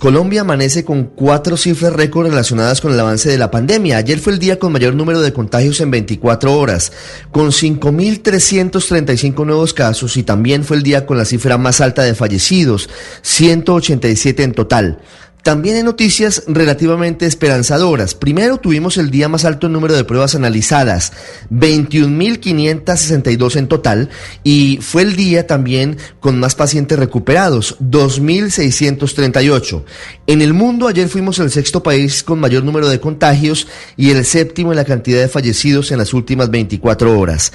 Colombia amanece con cuatro cifras récord relacionadas con el avance de la pandemia. Ayer fue el día con mayor número de contagios en 24 horas, con 5.335 nuevos casos y también fue el día con la cifra más alta de fallecidos, 187 en total. También hay noticias relativamente esperanzadoras. Primero tuvimos el día más alto en número de pruebas analizadas, 21.562 en total, y fue el día también con más pacientes recuperados, 2.638. En el mundo ayer fuimos el sexto país con mayor número de contagios y el séptimo en la cantidad de fallecidos en las últimas 24 horas.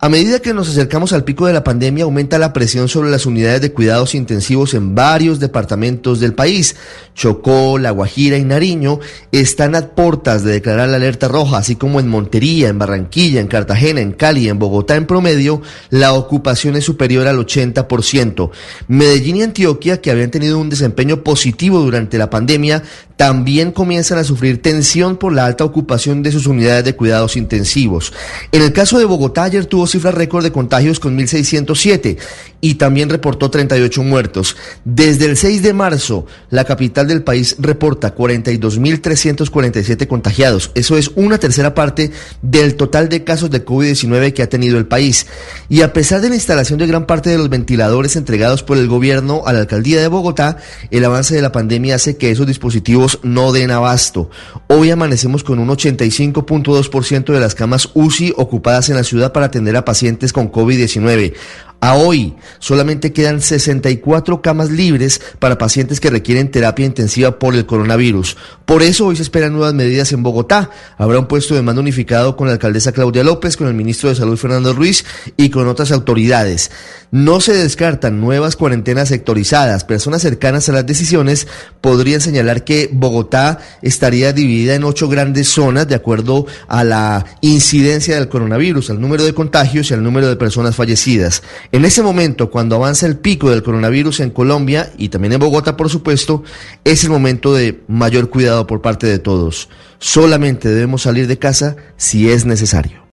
A medida que nos acercamos al pico de la pandemia, aumenta la presión sobre las unidades de cuidados intensivos en varios departamentos del país. Chocó, La Guajira y Nariño están a portas de declarar la alerta roja, así como en Montería, en Barranquilla, en Cartagena, en Cali, en Bogotá, en promedio, la ocupación es superior al 80%. Medellín y Antioquia, que habían tenido un desempeño positivo durante la pandemia, también comienzan a sufrir tensión por la alta ocupación de sus unidades de cuidados intensivos. En el caso de Bogotá, ayer tuvo cifra récord de contagios con 1.607 y también reportó 38 muertos. Desde el 6 de marzo, la capital del país reporta 42.347 contagiados. Eso es una tercera parte del total de casos de COVID-19 que ha tenido el país. Y a pesar de la instalación de gran parte de los ventiladores entregados por el gobierno a la alcaldía de Bogotá, el avance de la pandemia hace que esos dispositivos no den abasto. Hoy amanecemos con un 85.2% de las camas UCI ocupadas en la ciudad para a pacientes con COVID-19. A hoy solamente quedan 64 camas libres para pacientes que requieren terapia intensiva por el coronavirus. Por eso hoy se esperan nuevas medidas en Bogotá. Habrá un puesto de mando unificado con la alcaldesa Claudia López, con el ministro de Salud Fernando Ruiz y con otras autoridades. No se descartan nuevas cuarentenas sectorizadas. Personas cercanas a las decisiones podrían señalar que Bogotá estaría dividida en ocho grandes zonas de acuerdo a la incidencia del coronavirus, al número de contagios y al número de personas fallecidas. En ese momento, cuando avanza el pico del coronavirus en Colombia y también en Bogotá, por supuesto, es el momento de mayor cuidado por parte de todos. Solamente debemos salir de casa si es necesario.